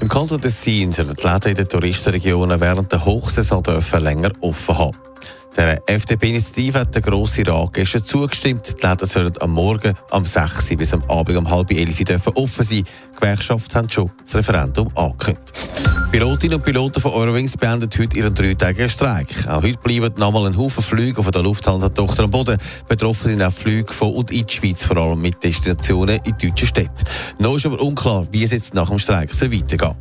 Im Kanton Tessin sollen die Läden in den Touristenregionen während der Hochsaison dürfen länger offen haben. Der FDP-Initiative hat der grosse Rat gestern zugestimmt. Die Läden sollen am Morgen am 6 Uhr bis am Abend um halb 11 Uhr offen sein. Die Gewerkschaften haben schon das Referendum angekündigt. Pilotinnen und Piloten von Eurowings beenden heute ihren dreitägigen Streik. Auch heute bleiben nochmal ein Haufen Flüge von der Lufthansa-Tochter am Boden. Betroffen sind auch Flüge von und in die Schweiz, vor allem mit Destinationen in deutschen Städten. Noch ist aber unklar, wie es jetzt nach dem Streik soll weitergehen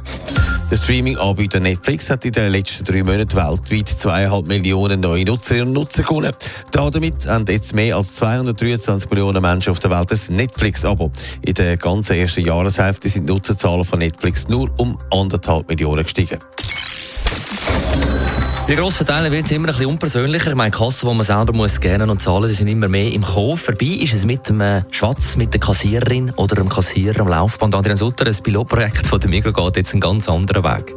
Der Streaming-Anbieter Netflix hat in den letzten drei Monaten weltweit zweieinhalb Millionen neue Nutzerinnen und Nutzer gewonnen. Damit haben jetzt mehr als 223 Millionen Menschen auf der Welt ein Netflix-Abo. In der ganzen ersten Jahreshälfte sind die Nutzerzahlen von Netflix nur um anderthalb Millionen gestiegen. Bei grossen Teilen wird es immer ein bisschen unpersönlicher. Ich meine, Kassen, die man selber muss scannen und zahlen, die sind immer mehr im Kopf. Vorbei ist es mit dem äh, Schwatz, mit der Kassiererin oder dem Kassierer am Laufband. Adrian Sutter, ein Pilotprojekt von der Migros geht jetzt einen ganz anderen Weg.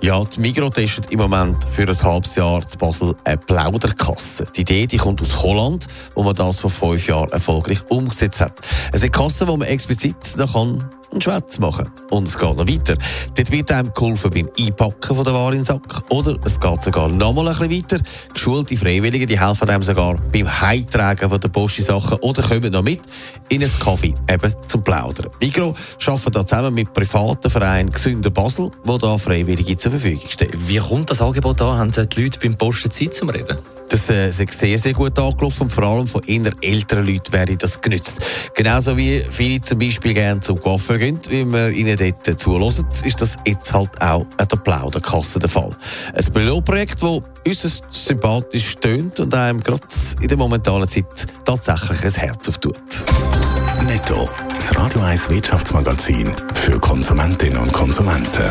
Ja, die Migros testet im Moment für ein halbes Jahr zu Basel eine Plauderkasse. Die Idee die kommt aus Holland, wo man das vor fünf Jahren erfolgreich umgesetzt hat. Es sind Kassen, wo man explizit kann einen Schwätz machen. Und es geht noch weiter. Dort wird einem geholfen beim Einpacken von der Ware in den Sack. Oder es geht sogar noch mal ein bisschen weiter. Geschulte Freiwillige die helfen einem sogar beim Heimtragen von der Posti-Sachen oder kommen noch mit in einen Kaffee, eben zum Plaudern. Migro arbeitet da zusammen mit privaten Vereinen Gesünder Basel, wo da Freiwillige zur Verfügung stellen. Wie kommt das Angebot an? Haben die Leute beim Posten Zeit zum Reden? Das äh, ist sehr, sehr gut angelaufen und vor allem von eher älteren Leuten werde das genützt. Genauso wie viele zum Beispiel gerne zum Coiffeur gehen, wie man ihnen dort zulässt, ist das jetzt halt auch an der Plauderkasse der Fall. Ein Pilotprojekt, das äußerst sympathisch stöhnt und einem gerade in der momentanen Zeit tatsächlich ein Herz auftut. Netto. Das Radio 1 Wirtschaftsmagazin für Konsumentinnen und Konsumenten.